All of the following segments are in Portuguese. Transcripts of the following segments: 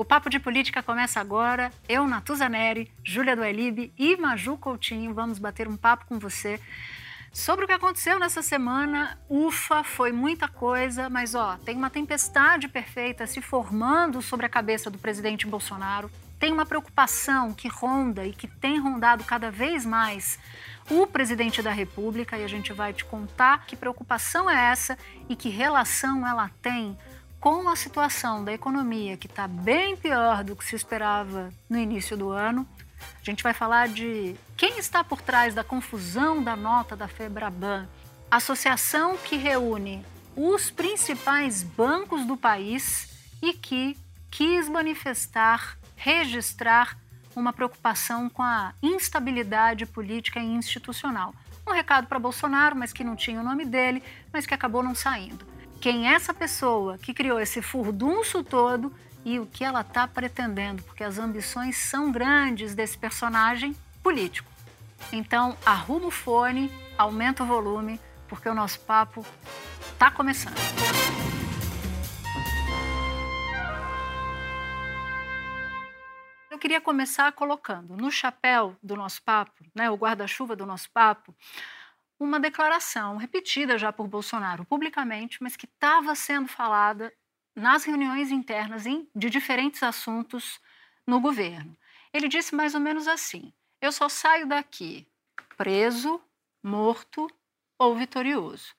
O Papo de Política começa agora. Eu, Natuza Neri, Júlia Duelib e Maju Coutinho vamos bater um papo com você sobre o que aconteceu nessa semana. Ufa, foi muita coisa, mas ó, tem uma tempestade perfeita se formando sobre a cabeça do presidente Bolsonaro. Tem uma preocupação que ronda e que tem rondado cada vez mais o presidente da República e a gente vai te contar que preocupação é essa e que relação ela tem com a situação da economia, que está bem pior do que se esperava no início do ano, a gente vai falar de quem está por trás da confusão da nota da Febraban, associação que reúne os principais bancos do país e que quis manifestar, registrar uma preocupação com a instabilidade política e institucional. Um recado para Bolsonaro, mas que não tinha o nome dele, mas que acabou não saindo quem é essa pessoa que criou esse furdunço todo e o que ela está pretendendo, porque as ambições são grandes desse personagem político. Então, arruma o fone, aumenta o volume, porque o nosso papo está começando. Eu queria começar colocando no chapéu do nosso papo, né, o guarda-chuva do nosso papo, uma declaração repetida já por Bolsonaro publicamente, mas que estava sendo falada nas reuniões internas de diferentes assuntos no governo. Ele disse mais ou menos assim: eu só saio daqui preso, morto ou vitorioso.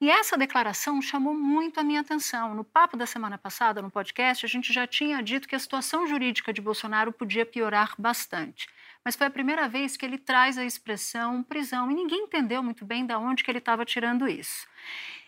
E essa declaração chamou muito a minha atenção. No papo da semana passada, no podcast, a gente já tinha dito que a situação jurídica de Bolsonaro podia piorar bastante mas foi a primeira vez que ele traz a expressão prisão e ninguém entendeu muito bem de onde que ele estava tirando isso.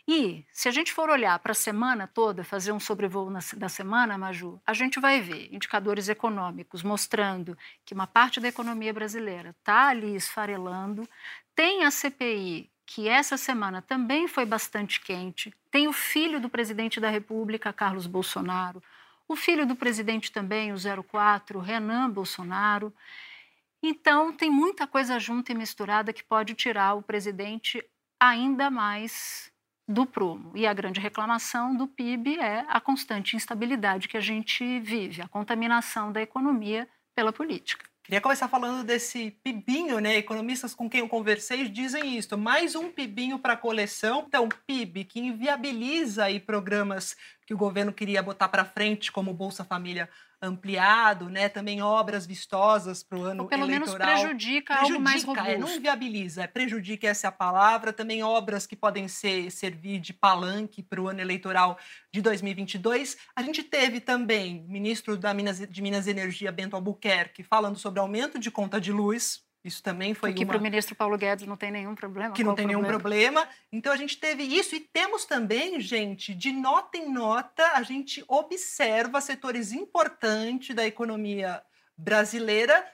E se a gente for olhar para a semana toda, fazer um sobrevoo na, da semana, Maju, a gente vai ver indicadores econômicos mostrando que uma parte da economia brasileira está ali esfarelando. Tem a CPI, que essa semana também foi bastante quente. Tem o filho do presidente da República, Carlos Bolsonaro. O filho do presidente também, o 04, Renan Bolsonaro. Então, tem muita coisa junta e misturada que pode tirar o presidente ainda mais do prumo. E a grande reclamação do PIB é a constante instabilidade que a gente vive, a contaminação da economia pela política. Queria começar falando desse pibinho, né? Economistas com quem eu conversei dizem isso. Mais um pibinho para a coleção. Então, PIB que inviabiliza aí programas que o governo queria botar para frente, como Bolsa Família ampliado, né? Também obras vistosas para o ano Ou pelo eleitoral. menos prejudica, prejudica algo mais robusto. É, não inviabiliza, é prejudica essa é palavra. Também obras que podem ser servir de palanque para o ano eleitoral de 2022. A gente teve também o ministro da Minas, de Minas e Energia, Bento Albuquerque, falando sobre aumento de conta de luz, isso também foi que uma... para o ministro Paulo Guedes não tem nenhum problema. Que não tem problema? nenhum problema. Então a gente teve isso e temos também, gente, de nota em nota, a gente observa setores importantes da economia brasileira.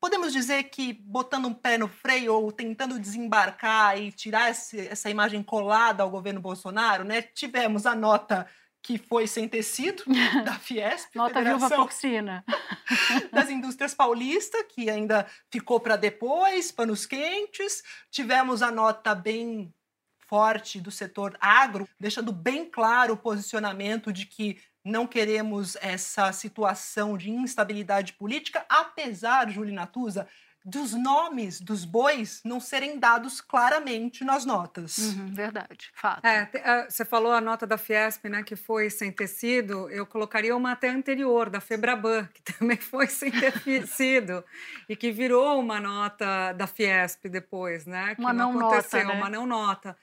Podemos dizer que botando um pé no freio ou tentando desembarcar e tirar esse, essa imagem colada ao governo Bolsonaro, né? Tivemos a nota que foi sem tecido, da Fiesp, Nota viúva porcina. das indústrias paulistas, que ainda ficou para depois, panos quentes. Tivemos a nota bem forte do setor agro, deixando bem claro o posicionamento de que não queremos essa situação de instabilidade política, apesar, Júlia Natuza, dos nomes dos bois não serem dados claramente nas notas. Uhum, verdade, fato. É, ah, você falou a nota da Fiesp, né, que foi sem tecido. Eu colocaria uma até anterior, da Febraban, que também foi sem tecido e que virou uma nota da Fiesp depois, né? Que uma não, não aconteceu, nota, né? uma não nota.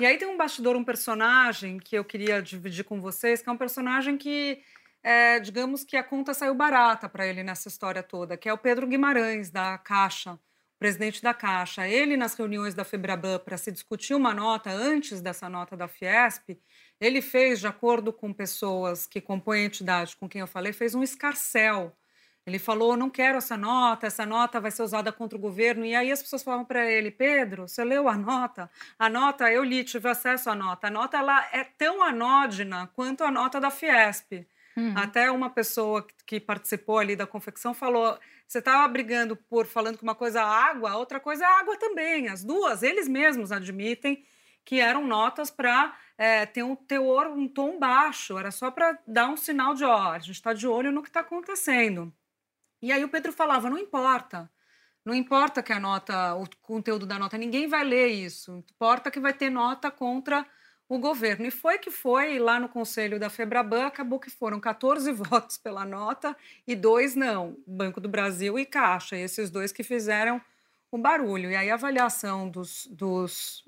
E aí tem um bastidor, um personagem que eu queria dividir com vocês, que é um personagem que é, digamos que a conta saiu barata para ele nessa história toda, que é o Pedro Guimarães, da Caixa, presidente da Caixa. Ele, nas reuniões da Febraban, para se discutir uma nota antes dessa nota da Fiesp, ele fez, de acordo com pessoas que compõem a entidade com quem eu falei, fez um escarcel Ele falou: não quero essa nota, essa nota vai ser usada contra o governo. E aí as pessoas falavam para ele: Pedro, você leu a nota? A nota, eu li, tive acesso à nota. A nota ela é tão anódina quanto a nota da Fiesp. Uhum. Até uma pessoa que participou ali da confecção falou: você estava brigando por falando que uma coisa é água, outra coisa é água também. As duas, eles mesmos admitem que eram notas para é, ter um teor, um tom baixo, era só para dar um sinal de ó, a gente está de olho no que está acontecendo. E aí o Pedro falava: não importa. Não importa que a nota, o conteúdo da nota, ninguém vai ler isso. Importa que vai ter nota contra o governo. E foi que foi lá no conselho da Febraban, acabou que foram 14 votos pela nota e dois não, Banco do Brasil e Caixa, esses dois que fizeram o barulho. E aí a avaliação dos, dos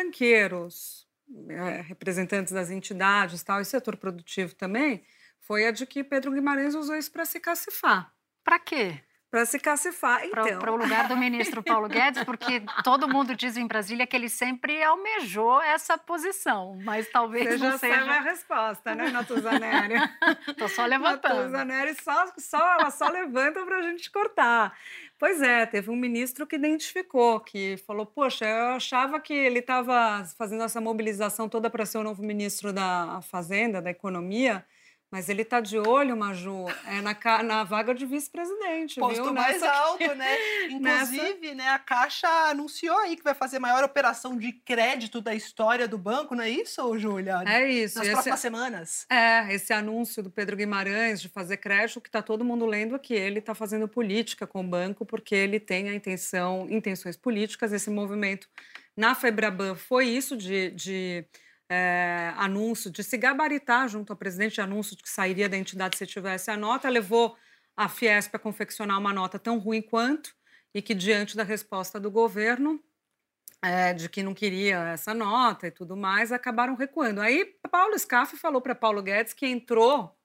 banqueiros, é, representantes das entidades tal, e setor produtivo também, foi a de que Pedro Guimarães usou isso para se cacifar. Para quê? Para se cacifar, então. Para o lugar do ministro Paulo Guedes, porque todo mundo diz em Brasília que ele sempre almejou essa posição, mas talvez Você não já seja... sabe a resposta, né, Natuzaneri? Estou só levantando. Natuzaneri só, só, ela só levanta para a gente cortar. Pois é, teve um ministro que identificou, que falou, poxa, eu achava que ele estava fazendo essa mobilização toda para ser o novo ministro da Fazenda, da Economia, mas ele está de olho, Maju, é na, na vaga de vice-presidente. Posto mais Nessa alto, né? Inclusive, Nessa... né, a Caixa anunciou aí que vai fazer a maior operação de crédito da história do banco, não é isso, Júlia? É isso. Nas esse... próximas semanas. É, esse anúncio do Pedro Guimarães de fazer crédito, que está todo mundo lendo aqui, ele está fazendo política com o banco, porque ele tem a intenção, intenções políticas, esse movimento na Febraban foi isso de, de é, anúncio, de se gabaritar junto ao presidente de anúncio de que sairia da entidade se tivesse a nota, levou a Fiesp a confeccionar uma nota tão ruim quanto e que, diante da resposta do governo, é, de que não queria essa nota e tudo mais, acabaram recuando. Aí Paulo Scaff falou para Paulo Guedes que entrou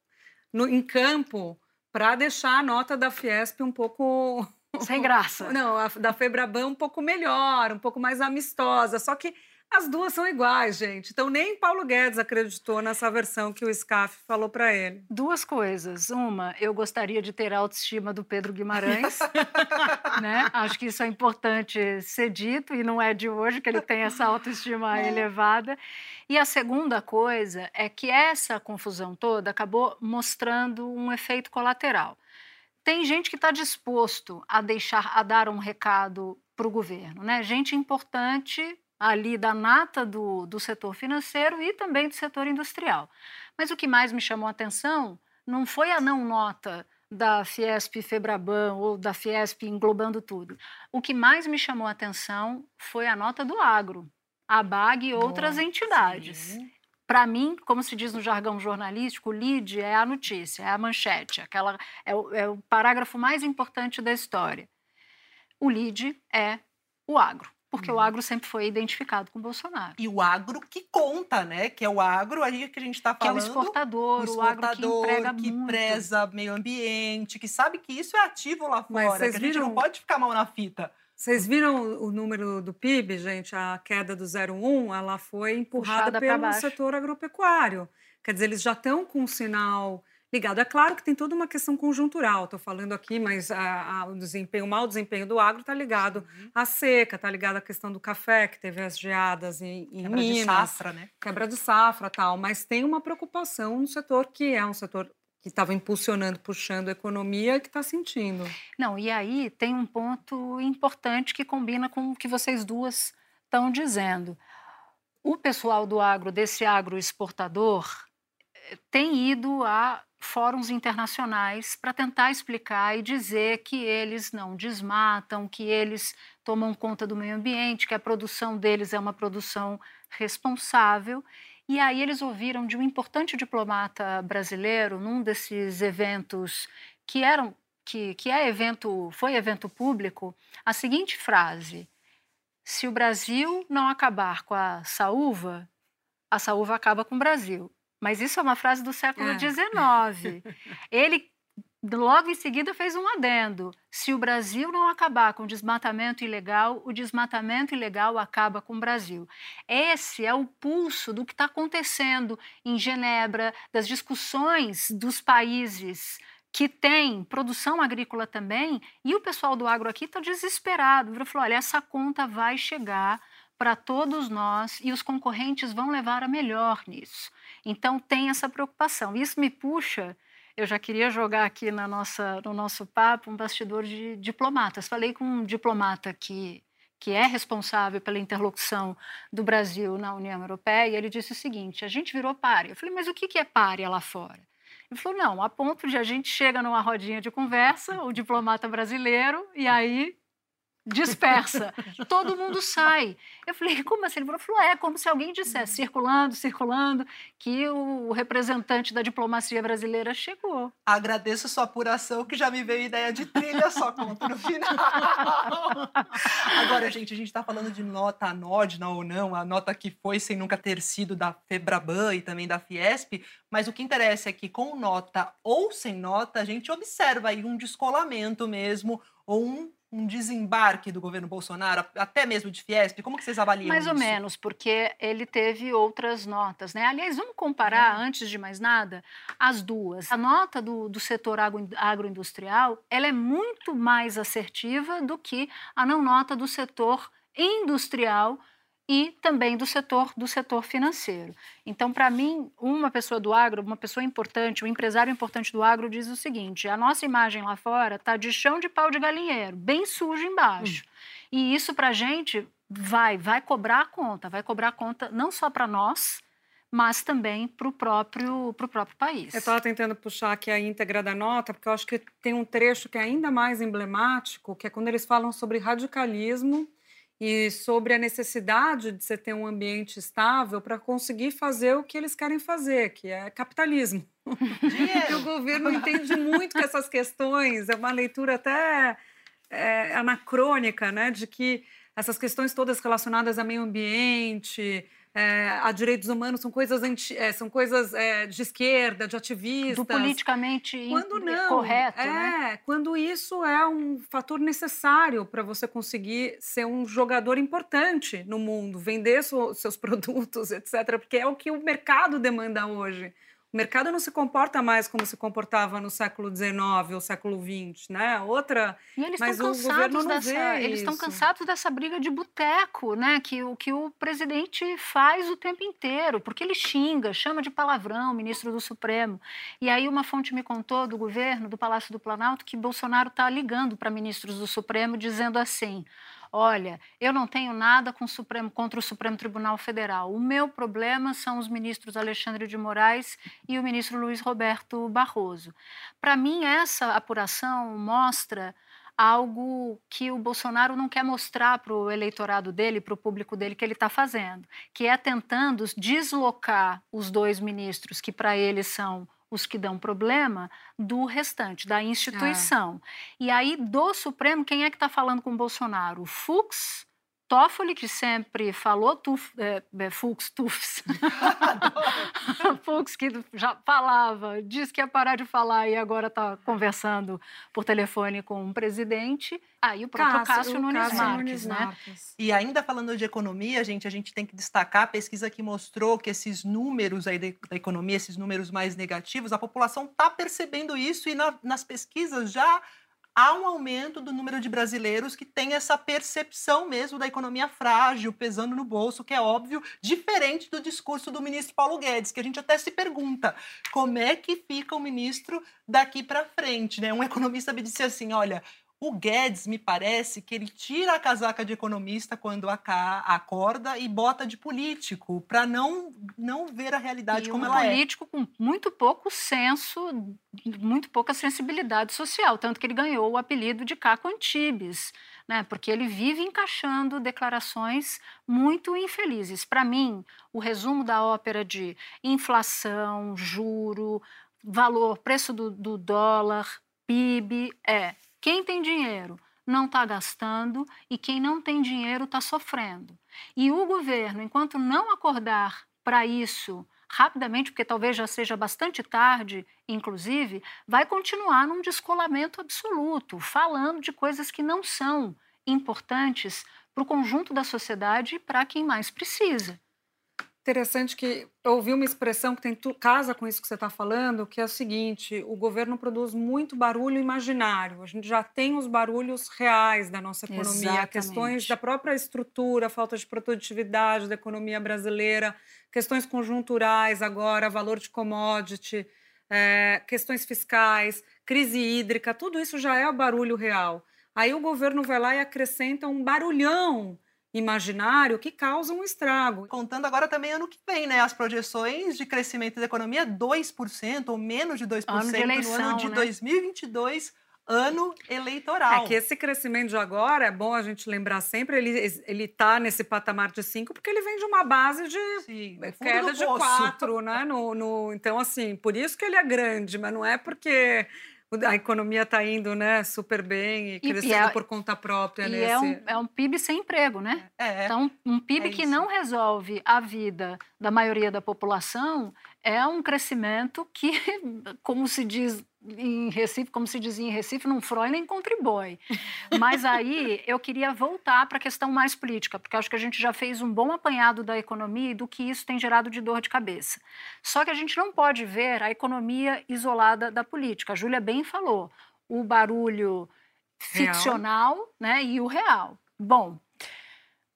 no, em campo para deixar a nota da Fiesp um pouco sem graça. Não, a da Febraban um pouco melhor, um pouco mais amistosa. Só que as duas são iguais, gente. Então nem Paulo Guedes acreditou nessa versão que o SCAF falou para ele. Duas coisas. Uma, eu gostaria de ter a autoestima do Pedro Guimarães. né? Acho que isso é importante ser dito e não é de hoje que ele tem essa autoestima é. elevada. E a segunda coisa é que essa confusão toda acabou mostrando um efeito colateral. Tem gente que está disposto a deixar, a dar um recado para o governo, né? Gente importante ali da nata do, do setor financeiro e também do setor industrial. Mas o que mais me chamou a atenção não foi a não nota da Fiesp Febraban ou da Fiesp englobando tudo. O que mais me chamou a atenção foi a nota do agro, a BAG e outras entidades. Para mim, como se diz no jargão jornalístico, o lead é a notícia, é a manchete, aquela é o, é o parágrafo mais importante da história. O lead é o agro porque o uhum. agro sempre foi identificado com o Bolsonaro. E o agro que conta, né? Que é o agro aí que a gente está falando. Que é o exportador, o, exportador, o agro que emprega que muito. preza meio ambiente, que sabe que isso é ativo lá fora, que a gente não pode ficar mal na fita. Vocês viram o número do PIB, gente? A queda do 0,1, ela foi empurrada Puxada pelo setor agropecuário. Quer dizer, eles já estão com um sinal ligado. É claro que tem toda uma questão conjuntural, estou falando aqui, mas a, a, o desempenho, o mau desempenho do agro está ligado uhum. à seca, está ligado à questão do café, que teve as geadas em, em quebra Minas. de safra, né? Quebra de safra tal, mas tem uma preocupação no setor que é um setor que estava impulsionando, puxando a economia, que está sentindo. Não, e aí tem um ponto importante que combina com o que vocês duas estão dizendo. O pessoal do agro, desse agro exportador, tem ido a fóruns internacionais para tentar explicar e dizer que eles não desmatam, que eles tomam conta do meio ambiente, que a produção deles é uma produção responsável. E aí eles ouviram de um importante diplomata brasileiro num desses eventos que eram que, que é evento, foi evento público, a seguinte frase: se o Brasil não acabar com a saúva, a saúva acaba com o Brasil. Mas isso é uma frase do século XIX. É. Ele logo em seguida fez um adendo. Se o Brasil não acabar com o desmatamento ilegal, o desmatamento ilegal acaba com o Brasil. Esse é o pulso do que está acontecendo em Genebra, das discussões dos países que tem produção agrícola também, e o pessoal do agro aqui está desesperado. Ele falou: olha, essa conta vai chegar para todos nós e os concorrentes vão levar a melhor nisso. Então tem essa preocupação. Isso me puxa. Eu já queria jogar aqui na nossa, no nosso papo um bastidor de diplomatas. Falei com um diplomata que, que é responsável pela interlocução do Brasil na União Europeia e ele disse o seguinte: a gente virou párea. Eu falei, mas o que é párea lá fora? Ele falou: não, a ponto de a gente chega numa rodinha de conversa, o diplomata brasileiro, e aí dispersa, todo mundo sai. Eu falei, como assim? Ele falou, é como se alguém dissesse, circulando, circulando, que o representante da diplomacia brasileira chegou. Agradeço sua apuração, que já me veio ideia de trilha, só conta no final. Agora, gente, a gente está falando de nota anódina ou não, a nota que foi sem nunca ter sido da Febraban e também da Fiesp, mas o que interessa é que com nota ou sem nota, a gente observa aí um descolamento mesmo, ou um um desembarque do governo Bolsonaro, até mesmo de Fiesp? Como que vocês avaliam Mais isso? ou menos, porque ele teve outras notas, né? Aliás, vamos comparar, é. antes de mais nada, as duas. A nota do, do setor agro, agroindustrial, ela é muito mais assertiva do que a não nota do setor industrial, e também do setor do setor financeiro. Então, para mim, uma pessoa do agro, uma pessoa importante, um empresário importante do agro diz o seguinte: a nossa imagem lá fora está de chão de pau de galinheiro, bem sujo embaixo. Hum. E isso para a gente vai vai cobrar a conta, vai cobrar a conta não só para nós, mas também para o próprio, próprio país. Eu estava tentando puxar aqui a íntegra da nota, porque eu acho que tem um trecho que é ainda mais emblemático, que é quando eles falam sobre radicalismo e sobre a necessidade de você ter um ambiente estável para conseguir fazer o que eles querem fazer, que é capitalismo. e o governo entende muito que essas questões, é uma leitura até é, anacrônica, né, de que essas questões todas relacionadas a meio ambiente, é, a direitos humanos são coisas, anti, é, são coisas é, de esquerda, de ativistas. Do politicamente quando não, correto. É, né? quando isso é um fator necessário para você conseguir ser um jogador importante no mundo, vender so, seus produtos, etc., porque é o que o mercado demanda hoje. O mercado não se comporta mais como se comportava no século XIX ou século XX, né? Outra, e eles mas estão o governo não dessa, vê eles estão cansados dessa briga de boteco, né? Que o que o presidente faz o tempo inteiro, porque ele xinga, chama de palavrão o ministro do Supremo. E aí uma fonte me contou do governo, do Palácio do Planalto, que Bolsonaro está ligando para ministros do Supremo dizendo assim: olha, eu não tenho nada o Supremo, contra o Supremo Tribunal Federal. O meu problema são os ministros Alexandre de Moraes e o ministro Luiz Roberto Barroso. Para mim, essa apuração mostra algo que o Bolsonaro não quer mostrar para o eleitorado dele, para o público dele, que ele está fazendo, que é tentando deslocar os dois ministros que para ele são os que dão problema do restante, da instituição. É. E aí, do Supremo, quem é que está falando com o Bolsonaro? O Fux, Toffoli, que sempre falou, tuf, é, é, Fux, Tufs. Fux, que já falava, disse que ia parar de falar e agora está conversando por telefone com um presidente. Ah, e o próprio Cássio, Cássio, Nunes, Cássio Marques, Nunes né? Marques. E ainda falando de economia, gente, a gente tem que destacar a pesquisa que mostrou que esses números aí da economia, esses números mais negativos, a população está percebendo isso e na, nas pesquisas já há um aumento do número de brasileiros que tem essa percepção mesmo da economia frágil, pesando no bolso, que é óbvio, diferente do discurso do ministro Paulo Guedes, que a gente até se pergunta como é que fica o ministro daqui para frente, né? Um economista me disse assim, olha, o Guedes, me parece que ele tira a casaca de economista quando acorda e bota de político, para não, não ver a realidade e como um ela é. político com muito pouco senso, muito pouca sensibilidade social, tanto que ele ganhou o apelido de Caco Antibes, né? porque ele vive encaixando declarações muito infelizes. Para mim, o resumo da ópera de inflação, juro, valor, preço do, do dólar, PIB, é quem tem dinheiro não está gastando e quem não tem dinheiro está sofrendo. E o governo, enquanto não acordar para isso rapidamente, porque talvez já seja bastante tarde, inclusive, vai continuar num descolamento absoluto, falando de coisas que não são importantes para o conjunto da sociedade e para quem mais precisa. Interessante que eu ouvi uma expressão que tem casa com isso que você está falando, que é o seguinte: o governo produz muito barulho imaginário. A gente já tem os barulhos reais da nossa economia, Exatamente. questões da própria estrutura, falta de produtividade da economia brasileira, questões conjunturais agora, valor de commodity, é, questões fiscais, crise hídrica, tudo isso já é o barulho real. Aí o governo vai lá e acrescenta um barulhão imaginário que causa um estrago. Contando agora também ano que vem, né? As projeções de crescimento da economia 2% ou menos de 2% Ano de no eleição, ano de né? 2022, ano eleitoral. É que esse crescimento de agora, é bom a gente lembrar sempre, ele ele está nesse patamar de 5 porque ele vem de uma base de Sim, é, no queda de poço. 4, né? No, no- então, assim, por isso que ele é grande, mas não é porque a economia está indo né, super bem e crescendo e é- por conta própria. E nesse... é um, é um PIB sem emprego, né? É, Então, um PIB é que não resolve a vida da maioria da população é um crescimento que, como se diz em Recife, como se dizia em Recife, não froi nem contribui. Mas aí eu queria voltar para a questão mais política, porque acho que a gente já fez um bom apanhado da economia e do que isso tem gerado de dor de cabeça. Só que a gente não pode ver a economia isolada da política. A Júlia bem falou, o barulho Real. ficcional né, e o real. Bom,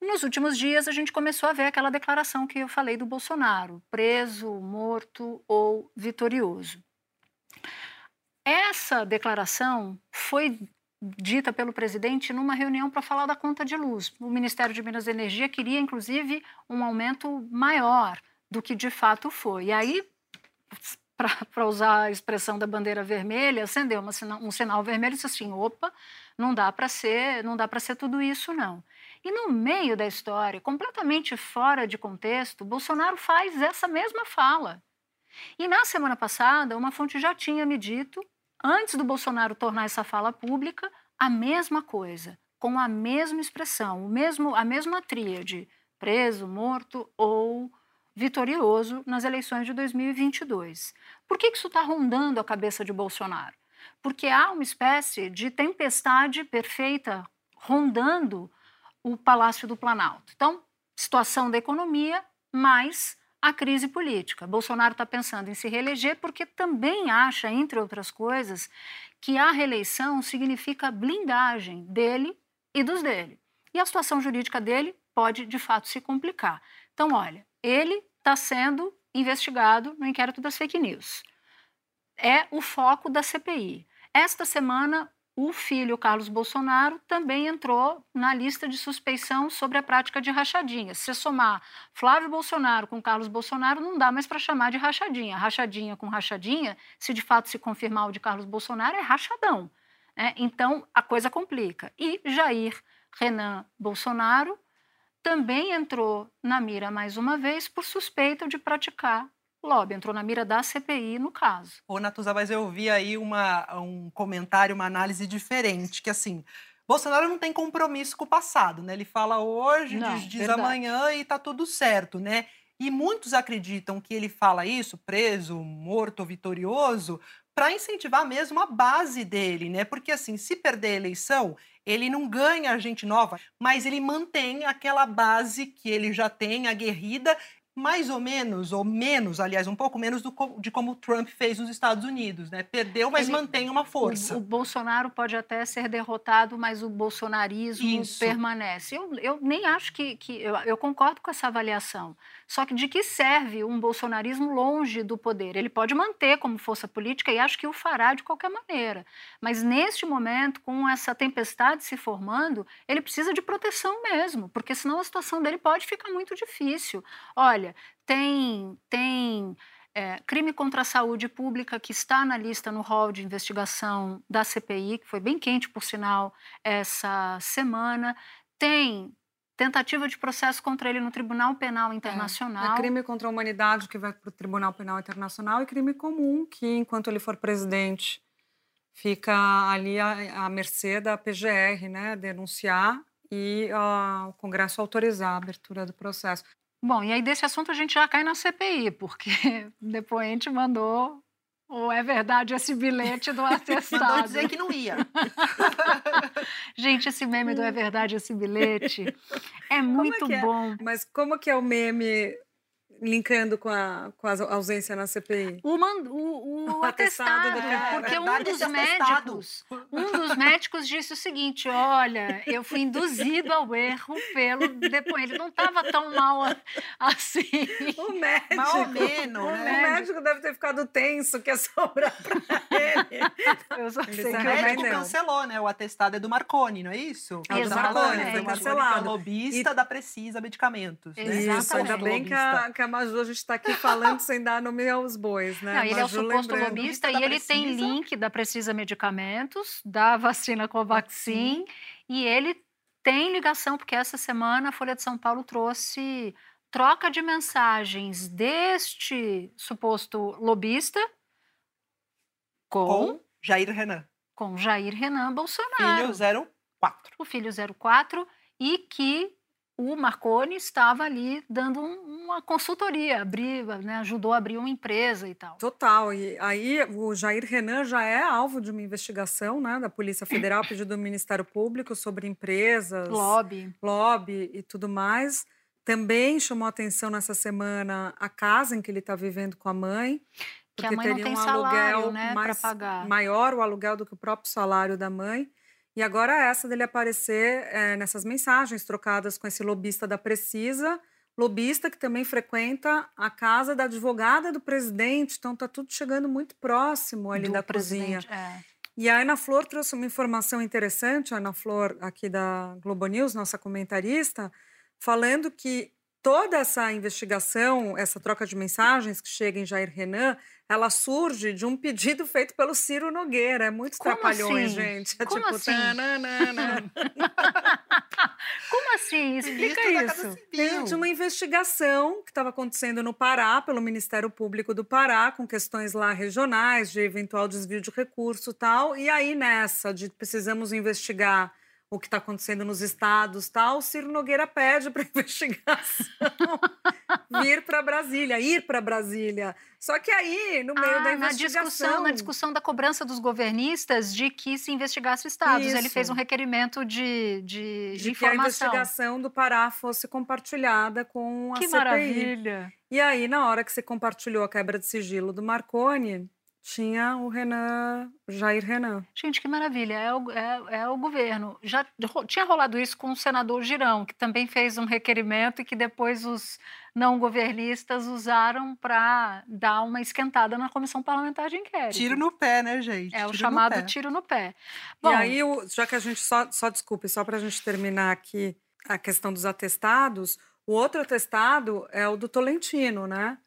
nos últimos dias, a gente começou a ver aquela declaração que eu falei do Bolsonaro: preso, morto ou vitorioso. Essa declaração foi dita pelo presidente numa reunião para falar da conta de luz. O Ministério de Minas e Energia queria, inclusive, um aumento maior do que de fato foi. E aí, para usar a expressão da bandeira vermelha, acendeu uma um sinal vermelho e disse assim: opa, não dá para ser, não dá para ser tudo isso não. E no meio da história, completamente fora de contexto, Bolsonaro faz essa mesma fala. E na semana passada, uma fonte já tinha me dito, antes do Bolsonaro tornar essa fala pública, a mesma coisa, com a mesma expressão, o mesmo, a mesma tríade, preso, morto ou vitorioso nas eleições de 2022. Por que isso está rondando a cabeça de Bolsonaro? Porque há uma espécie de tempestade perfeita rondando o Palácio do Planalto. Então, situação da economia, mais a crise política. Bolsonaro está pensando em se reeleger porque também acha, entre outras coisas, que a reeleição significa blindagem dele e dos dele. E a situação jurídica dele pode, de fato, se complicar. Então, olha, ele está sendo investigado no inquérito das fake news. É o foco da CPI. Esta semana, o filho Carlos Bolsonaro também entrou na lista de suspeição sobre a prática de rachadinha. Se somar Flávio Bolsonaro com Carlos Bolsonaro, não dá mais para chamar de rachadinha. Rachadinha com rachadinha, se de fato se confirmar o de Carlos Bolsonaro, é rachadão. né? Então, a coisa complica. E Jair Renan Bolsonaro também entrou na mira mais uma vez por suspeita de praticar lobby. Entrou na mira da CPI, no caso. Ô, Natuza, mas eu vi aí uma, um comentário, uma análise diferente, que assim, Bolsonaro não tem compromisso com o passado, né? Ele fala hoje, Não, diz, diz amanhã e tá tudo certo, né? E muitos acreditam que ele fala isso, preso, morto ou vitorioso, para incentivar mesmo a base dele, né? Porque assim, se perder a eleição, ele não ganha gente nova, mas ele mantém aquela base que ele já tem, aguerrida, mais ou menos, ou menos, aliás, um pouco menos do de como o Trump fez nos Estados Unidos, né? Perdeu, mas Ele- mantém uma força. O, o Bolsonaro pode até ser derrotado, mas o bolsonarismo Isso. permanece. Eu, eu nem acho que. que eu, eu concordo com essa avaliação. Só que de que serve um bolsonarismo longe do poder? Ele pode manter como força política e acho que o fará de qualquer maneira. Mas neste momento, com essa tempestade se formando, ele precisa de proteção mesmo, porque senão a situação dele pode ficar muito difícil. Olha, tem. tem é, crime contra a saúde pública, que está na lista no rol de investigação da CPI, que foi bem quente, por sinal, essa semana. Tem tentativa de processo contra ele no Tribunal Penal Internacional. É crime contra a humanidade que vai para o Tribunal Penal Internacional e crime comum que, enquanto ele for presidente, fica ali à, à mercê da PGR, né, denunciar e o Congresso autorizar a abertura do processo. Bom, e aí desse assunto a gente já cai na CPI, porque o depoente mandou o é verdade esse bilhete do Mandou atestado. dizer que não ia. Gente, esse meme do é verdade esse bilhete é muito que é? bom. Mas como que é o meme linkando com a, com a ausência na CPI? O, man, o, o, atestado, atestado do é, porque É um dos esse atestado. médicos, um dos médicos disse o seguinte: olha, eu fui induzido ao erro pelo depois. Ele não estava tão mal assim. O médico. Ou menos, o né? médico deve ter ficado tenso, que é sobrar pra ele. Eu só sei tá O o médico cancelou, né? O atestado é do Marconi, não é isso? É do Exatamente. Marconi, foi é cancelado. o lobista da Precisa Medicamentos. né? Isso, ainda Exatamente. bem que a, que a Maju, a gente está aqui falando sem dar nome aos bois, né? Não, ele é o Maju suposto lobista e ele tem link da Precisa Medicamentos, da vacina Covaxin, e ele tem ligação, porque essa semana a Folha de São Paulo trouxe troca de mensagens deste suposto lobista com, Com Jair Renan, com Jair Renan Bolsonaro, filho 04. o filho 04, e que o Marconi estava ali dando um- uma consultoria, abrir, né, ajudou a abrir uma empresa e tal. Total. E aí o Jair Renan já é alvo de uma investigação né, da Polícia Federal, pedido do Ministério Público sobre empresas, Lobby. lobby e tudo mais. Também chamou atenção nessa semana a casa em que ele está vivendo com a mãe. Que a porque mãe não teria tem um salário, aluguel né, mais pagar. maior o aluguel do que o próprio salário da mãe. E agora essa dele aparecer eh, nessas mensagens trocadas com esse lobista da Precisa, lobista que também frequenta a casa da advogada do presidente, então tá tudo chegando muito próximo ali do da cozinha. é. E a Ana Flor trouxe uma informação interessante, a Ana Flor, aqui da Globo News, nossa comentarista, falando que toda essa investigação, essa troca de mensagens que chega em Jair Renan, ela surge de um pedido feito pelo Ciro Nogueira. É muito Como trapalhões, assim? gente. É Como tipo, assim? tananana. Como assim? Explica isso. Tem de uma investigação que estava acontecendo no Pará, pelo Ministério Público do Pará, com questões lá regionais, de eventual desvio de recurso e tal. E aí, nessa, de precisamos investigar o que está acontecendo nos estados tal, Ciro Nogueira pede para investigação vir para Brasília, ir para Brasília. Só que aí, no meio Ah, da na investigação... discussão, na discussão da cobrança dos governistas de que se investigasse estados. Ele Isso. fez um requerimento de, de, de que a informação. investigação do Pará fosse compartilhada com a Que CPI. maravilha. E aí, na hora que você compartilhou a quebra de sigilo do Marconi, tinha o Renan, Jair Renan. Gente, que maravilha. É o, é, é o governo. Já ro- tinha rolado isso com o senador Girão, que também fez um requerimento e que depois os não governistas usaram para dar uma esquentada na comissão parlamentar de inquérito. Tiro no pé, né, gente? É o Tiro no chamado pé. tiro no pé. e aí, o- já que a gente só, só desculpe, só para a gente terminar aqui a questão dos atestados, o outro atestado é o do Tolentino, né?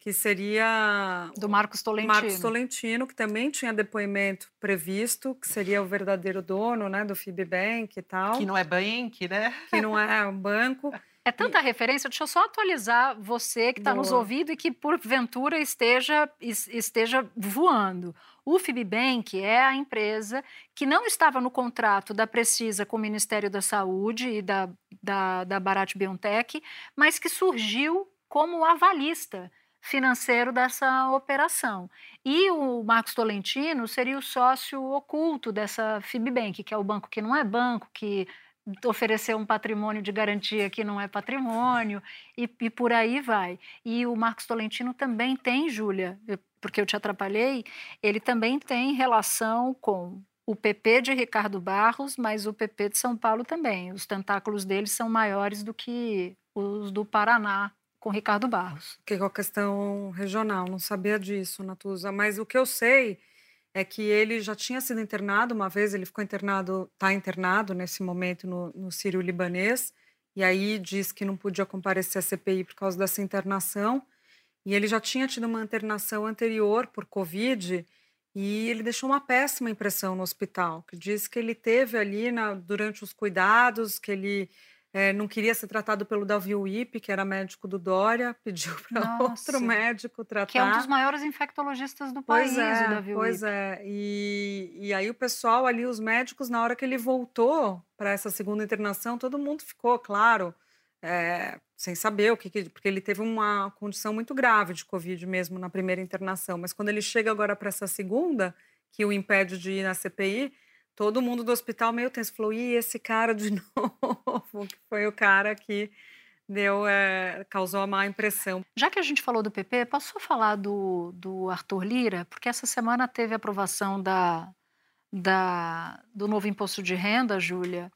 Que seria do Marcos Tolentino. Marcos Tolentino, que também tinha depoimento previsto, que seria o verdadeiro dono né, do Fibbank e tal, Que não é bank, né? que não é um banco. É tanta referência, deixa eu só atualizar você que está nos ouvindo e que porventura esteja, es- esteja voando. O Fibbank é a empresa que não estava no contrato da Precisa com o Ministério da Saúde e da, da, da Barat Biotech, mas que surgiu como avalista financeiro dessa operação. E o Marcos Tolentino seria o sócio oculto dessa Fibbank, que é o banco que não é banco, que oferecer um patrimônio de garantia que não é patrimônio, e, e por aí vai. E o Marcos Tolentino também tem, Júlia, porque eu te atrapalhei, ele também tem relação com o PP de Ricardo Barros, mas o PP de São Paulo também. Os tentáculos dele são maiores do que os do Paraná com Ricardo Barros. que é a questão regional, não sabia disso, Natuza. Mas o que eu sei é que ele já tinha sido internado uma vez, ele ficou internado, está internado nesse momento no, no Sírio Libanês, e aí diz que não podia comparecer à CPI por causa dessa internação. E ele já tinha tido uma internação anterior por Covid, e ele deixou uma péssima impressão no hospital, que diz que ele teve ali na- durante os cuidados, que ele eh, não queria ser tratado pelo Davi Uip, que era médico do Dória, pediu para outro médico tratar. Que é um dos maiores infectologistas do país, Pois é, o Davi pois é. E, e aí o pessoal ali, os médicos, na hora que ele voltou para essa segunda internação, todo mundo ficou, claro, é, sem saber o que, que- porque ele teve uma condição muito grave de Covid mesmo na primeira internação. Mas quando ele chega agora para essa segunda, que o impede de ir na CPI, todo mundo do hospital meio tenso falou: e esse cara de novo, que foi o cara que deu, é, causou uma má impressão. Já que a gente falou do PP, posso só falar do, do Arthur Lira? Porque essa semana teve a aprovação da, da, do novo imposto de renda, Júlia,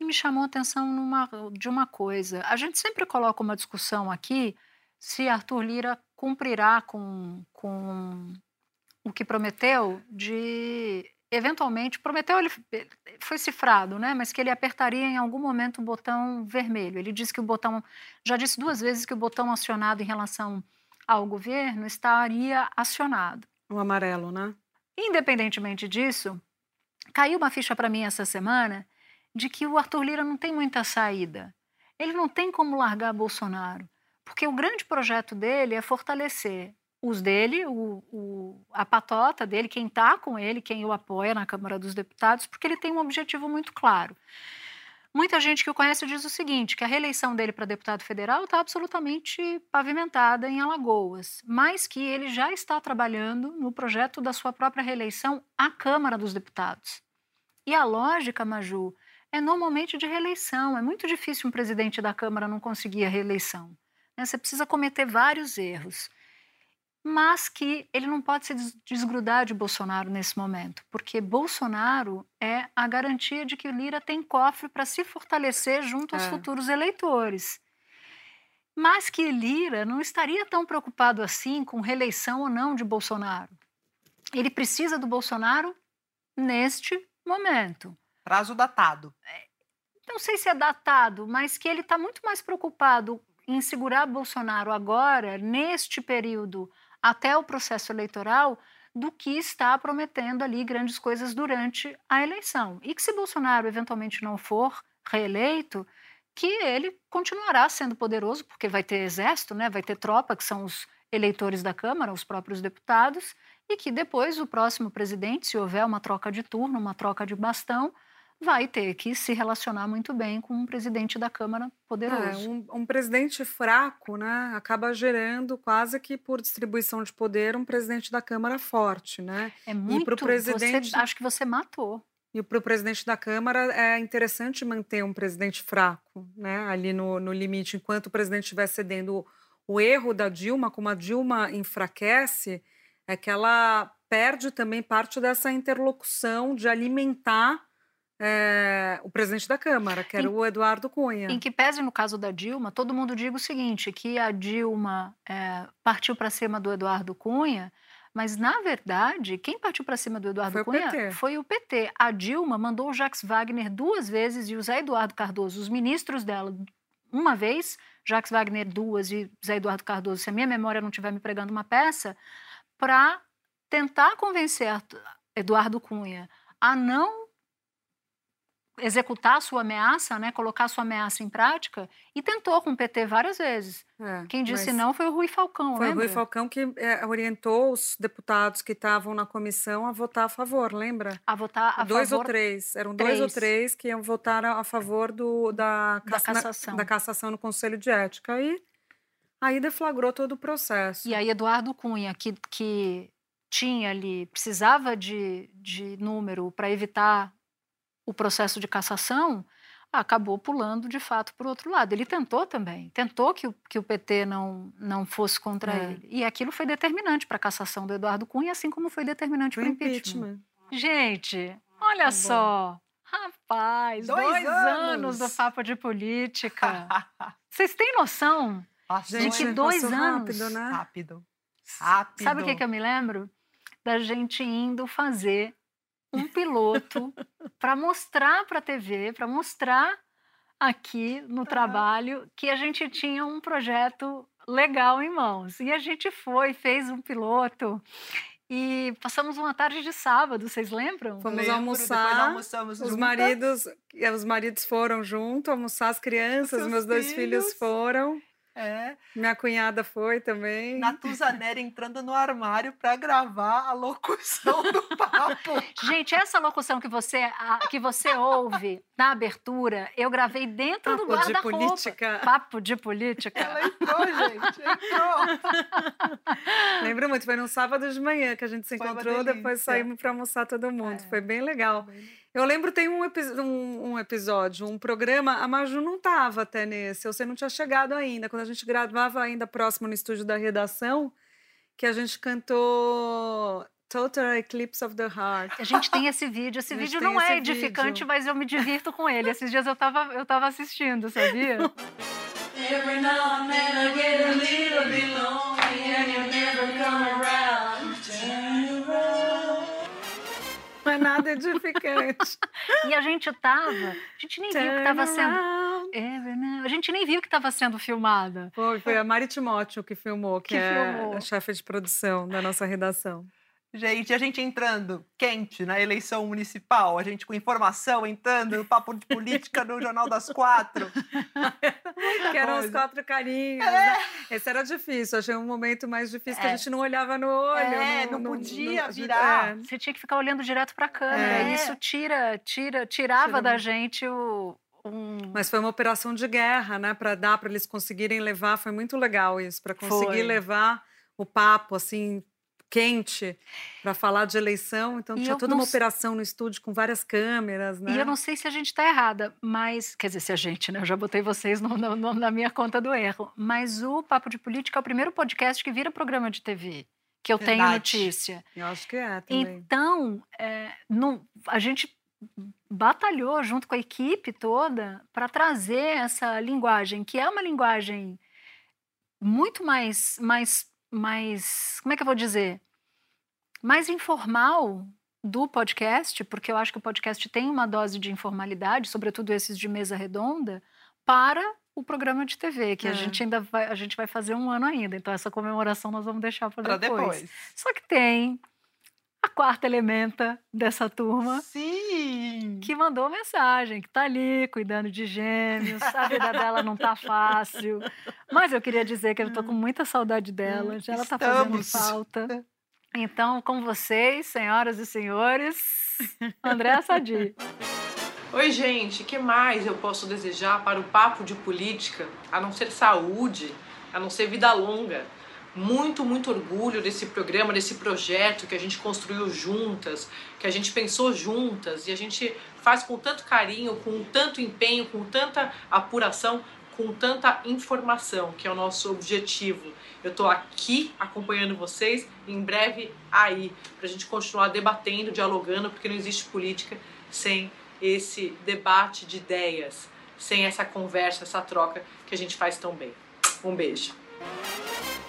e me chamou a atenção numa, de uma coisa. A gente sempre coloca uma discussão aqui se Arthur Lira cumprirá com, com o que prometeu de eventualmente prometeu ele foi cifrado, né? Mas que ele apertaria em algum momento o botão vermelho. Ele disse que o botão já disse duas vezes que o botão acionado em relação ao governo estaria acionado. O amarelo, né? Independentemente disso, caiu uma ficha para mim essa semana de que o Arthur Lira não tem muita saída. Ele não tem como largar Bolsonaro, porque o grande projeto dele é fortalecer os dele, o, o, a patota dele, quem está com ele, quem o apoia na Câmara dos Deputados, porque ele tem um objetivo muito claro. Muita gente que o conhece diz o seguinte, que a reeleição dele para deputado federal está absolutamente pavimentada em Alagoas, mas que ele já está trabalhando no projeto da sua própria reeleição à Câmara dos Deputados. E a lógica, Maju, é normalmente de reeleição. É muito difícil um presidente da Câmara não conseguir a reeleição. Né? Você precisa cometer vários erros mas que ele não pode se desgrudar de Bolsonaro nesse momento, porque Bolsonaro é a garantia de que o Lira tem cofre para se fortalecer junto aos é. futuros eleitores. Mas que Lira não estaria tão preocupado assim com reeleição ou não de Bolsonaro. Ele precisa do Bolsonaro neste momento. Prazo datado. É, não sei se é datado, mas que ele está muito mais preocupado em segurar Bolsonaro agora, neste período até o processo eleitoral do que está prometendo ali grandes coisas durante a eleição. E que se Bolsonaro eventualmente não for reeleito, que ele continuará sendo poderoso, porque vai ter exército, né? vai ter tropa, que são os eleitores da Câmara, os próprios deputados, e que depois o próximo presidente, se houver uma troca de turno, uma troca de bastão, vai ter que se relacionar muito bem com um presidente da Câmara poderoso. É, um, um, presidente fraco, né, acaba gerando quase que por distribuição de poder um presidente da Câmara forte, né? É muito. E presidente, você, acho que você matou. E para o presidente da Câmara é interessante manter um presidente fraco, né, ali no, no limite, enquanto o presidente estiver cedendo. O, o erro da Dilma, como a Dilma enfraquece, é que ela perde também parte dessa interlocução de alimentar é, o presidente da Câmara, que era em, o Eduardo Cunha. Em que pese no caso da Dilma, todo mundo diga o seguinte, que a Dilma é, partiu para cima do Eduardo Cunha, mas, na verdade, quem partiu para cima do Eduardo foi Cunha o PT. foi o PT. A Dilma mandou o Jacques Wagner duas vezes e o Zé Eduardo Cardoso, os ministros dela, uma vez, Jacques Wagner duas e Zé Eduardo Cardoso, se a minha memória não estiver me pregando uma peça, para tentar convencer Eduardo Cunha a não executar a sua ameaça, né, colocar a sua ameaça em prática, e tentou com o PT várias vezes. É, Quem disse não foi o Rui Falcão, Foi lembra? o Rui Falcão que é, orientou os deputados que estavam na comissão a votar a favor, lembra? A votar a dois favor... ou três, eram três. dois ou três que iam votar a favor do, da, da cassação. da cassação no Conselho de Ética. E aí deflagrou todo o processo. E aí Eduardo Cunha, que, que tinha ali, precisava de, de número para evitar o processo de cassação, acabou pulando de fato para o outro lado. Ele tentou também, tentou que o, que o PT não, não fosse contra é. ele. E aquilo foi determinante para a cassação do Eduardo Cunha, assim como foi determinante para o impeachment. impeachment. Gente, olha tá só. Rapaz, dois, dois anos. anos do Papo de Política. Vocês têm noção Passou, de que dois anos... Rápido, né? Rápido. Rápido. Sabe o que, que eu me lembro? Da gente indo fazer um piloto para mostrar para a TV, para mostrar aqui no trabalho que a gente tinha um projeto legal em mãos. E a gente foi, fez um piloto e passamos uma tarde de sábado, vocês lembram? Fomos Lembro, almoçar. os juntas. maridos, os maridos foram junto almoçar as crianças, meus dois filhos, filhos foram. É. Minha cunhada foi também. Natuzanera entrando no armário para gravar a locução do papo. Gente, essa locução que você, a, que você ouve na abertura, eu gravei dentro papo do guarda-roupa. Papo de política. Papo de política. Ela entrou, gente, entrou. Lembro muito, foi num sábado de manhã que a gente se foi encontrou, depois saímos para almoçar todo mundo. É. Foi bem legal. Eu lembro, tem um, epi- um- um episódio, um programa, a Maju não estava até nesse, você não tinha chegado ainda, quando a gente gravava ainda próximo no estúdio da redação, que a gente cantou Total Eclipse of the Heart. A gente tem esse vídeo. Esse A vídeo não é edificante, vídeo. mas eu me divirto com ele. Esses dias eu tava, eu tava assistindo, sabia? Não é nada edificante. E a gente tava. A gente nem viu que tava sendo. now- A gente nem viu que tava sendo filmada. Foi, foi a Mari Timóteo que filmou, que, Que é filmou. a chefe de produção da nossa redação. Gente, a gente entrando quente na eleição municipal, a gente com informação entrando no papo de política no Jornal das Quatro. que eram os quatro carinhas. né? Esse era difícil, achei um momento mais difícil, que a É. gente não olhava no olho. É, não podia virar. é. Você tinha que ficar olhando direto pra câmera. É. Isso tira, tira, tirava Tira da muito. gente o. Um... Mas foi uma operação de guerra, né? Para dar, para eles conseguirem levar, foi muito legal isso, para conseguir Foi. levar o papo assim quente para falar de eleição. Então E tinha toda uma operação no estúdio com várias câmeras, né? E eu não sei se a gente está errada, mas. Quer dizer, se a gente, né? Eu já botei vocês no- no- na minha conta do erro. Mas o Papo de Política é o primeiro podcast que vira programa de TV, que eu tenho Verdade. notícia. Eu acho que é também. Então, é, não- a gente batalhou junto com a equipe toda para trazer essa linguagem, que é uma linguagem muito mais, mais, mais, como é que eu vou dizer? Mais informal do podcast, porque eu acho que o podcast tem uma dose de informalidade, sobretudo esses de mesa redonda, para o programa de TV, que É. a gente ainda vai, a gente vai fazer um ano ainda. Então essa comemoração nós vamos deixar para depois. depois. Só que tem a quarta elementa dessa turma Sim! que mandou mensagem, que tá ali cuidando de gêmeos, a vida dela não tá fácil. Mas eu queria dizer que eu tô com muita saudade dela, já ela tá fazendo falta. Então, com vocês, senhoras e senhores, André Sadi. Oi, gente, que mais eu posso desejar para o papo de política, a não ser saúde, a não ser vida longa? Muito, muito orgulho desse programa, desse projeto que a gente construiu juntas, que a gente pensou juntas e a gente faz com tanto carinho, com tanto empenho, com tanta apuração, com tanta informação, que é o nosso objetivo. Eu tô aqui acompanhando vocês, em breve aí, pra gente continuar debatendo, dialogando, porque não existe política sem esse debate de ideias, sem essa conversa, essa troca que a gente faz tão bem. Um beijo.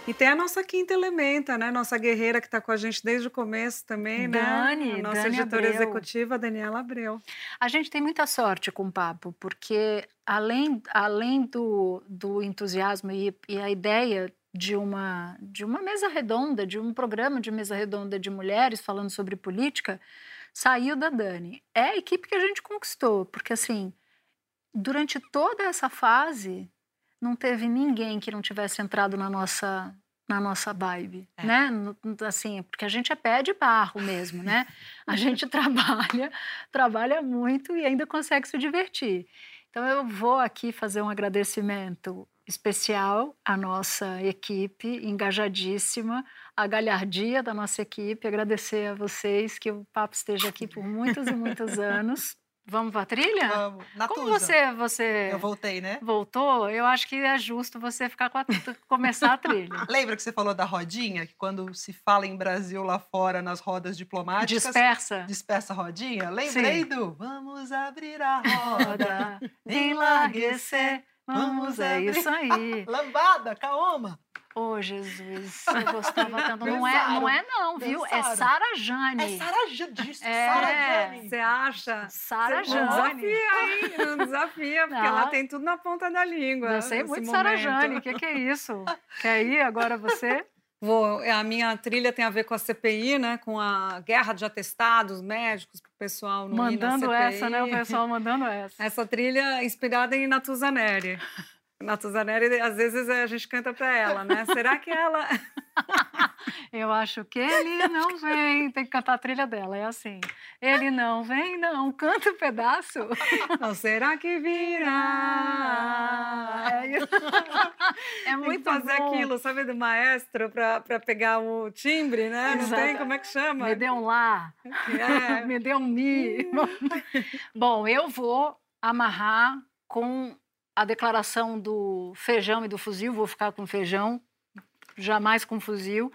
E tem a nossa quinta elementa, né? Nossa guerreira que está com a gente desde o começo também, Dani, né? A nossa Dani editora Abreu. executiva, Daniela Abreu. A gente tem muita sorte com o papo, porque além, além do, do entusiasmo e, e a ideia de uma, de uma mesa redonda, de um programa de mesa redonda de mulheres falando sobre política, saiu da Dani. É a equipe que a gente conquistou, porque assim, durante toda essa fase, não teve ninguém que não tivesse entrado na nossa na nossa vibe, É. né? Assim, porque a gente é pé de barro mesmo, né? A gente trabalha, trabalha muito e ainda consegue se divertir. Então eu vou aqui fazer um agradecimento especial à nossa equipe, engajadíssima, à galhardia da nossa equipe, agradecer a vocês que o papo esteja aqui por muitos e muitos anos. Vamos para a trilha? Vamos. Como Natuza. você, você Eu voltei, né? voltou, eu acho que é justo você ficar com a, começar a trilha. Lembra que você falou da rodinha? Que quando se fala em Brasil lá fora, nas rodas diplomáticas... Dispersa. Dispersa a rodinha? Lembrei do Vamos abrir a roda, enlarguecer. Vamos, é abrir isso aí. Lambada, caoma. Ô, Jesus, eu gostava tanto. Não é, não é não, viu? É Dançaram. Sara Jane. É Sara Jane. É. Sara Jane. Você acha? Sara Você não Jane. desafia, hein? Não desafia, porque Não. ela tem tudo na ponta da língua. Eu sei muito Sara. Jane. O que, que é isso? Quer ir agora você? Vou, a minha trilha tem a ver com a CPI, né? Com a guerra de atestados médicos para o pessoal na Mandando CPI. essa, né? O pessoal mandando essa. Essa trilha é inspirada em Natuzaneri, às vezes a gente canta para ela, né? Será que ela Eu acho que ele não vem. Tem que cantar a trilha dela, é assim. Ele não vem, não. Canta um pedaço. Não, será que virá? É, isso. é Tem muito que fazer bom. aquilo, sabe, do maestro pra pegar o timbre, né? Não Exato. tem? Como é que chama? Me deu um lá. É. Me deu um mi. Bom, eu vou amarrar com a declaração do feijão e do fuzil. Vou ficar com feijão, jamais com fuzil.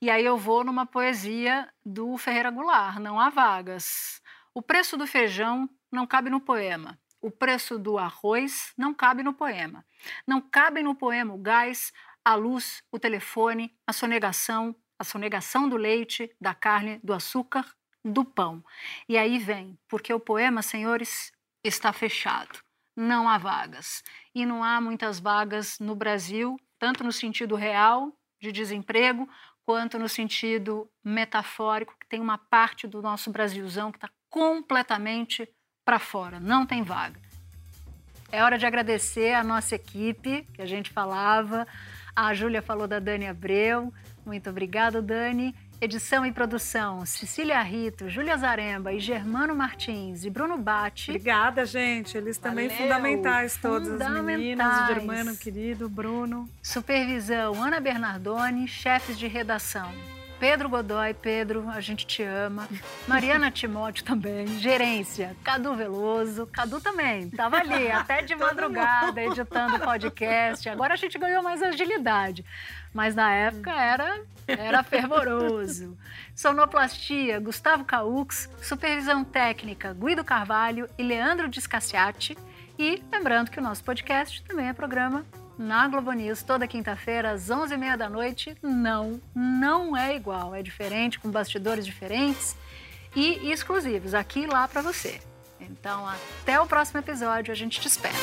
E aí eu vou numa poesia do Ferreira Goulart, Não há vagas. O preço do feijão não cabe no poema. O preço do arroz não cabe no poema. Não cabem no poema o gás, a luz, o telefone, a sonegação, a sonegação do leite, da carne, do açúcar, do pão. E aí vem, porque o poema, senhores, está fechado. Não há vagas. E não há muitas vagas no Brasil, tanto no sentido real de desemprego, quanto no sentido metafórico, que tem uma parte do nosso Brasilzão que está completamente para fora, não tem vaga. É hora de agradecer a nossa equipe, que a gente falava. A Júlia falou da Dani Abreu. Muito obrigada, Dani. Edição e produção: Cecília Rito, Júlia Zaremba e Germano Martins e Bruno Bate. Obrigada, gente. Eles também Valeu. fundamentais, todas as meninas, o Fundamentais. Germano querido, Bruno. Supervisão: Ana Bernardoni, chefes de redação. Pedro Godoy, Pedro, a gente te ama. Mariana Timóteo também. Gerência, Cadu Veloso. Cadu também, estava ali, até de madrugada, editando podcast. Agora a gente ganhou mais agilidade. Mas na época era, era fervoroso. Sonoplastia, Gustavo Caux. Supervisão técnica, Guido Carvalho e Leandro Discassiati. E lembrando que o nosso podcast também é programa na Globo News, toda quinta-feira, às 11h30 da noite. Não, não é igual. É diferente, com bastidores diferentes e exclusivos, aqui e lá para você. Então, até o próximo episódio. A gente te espera.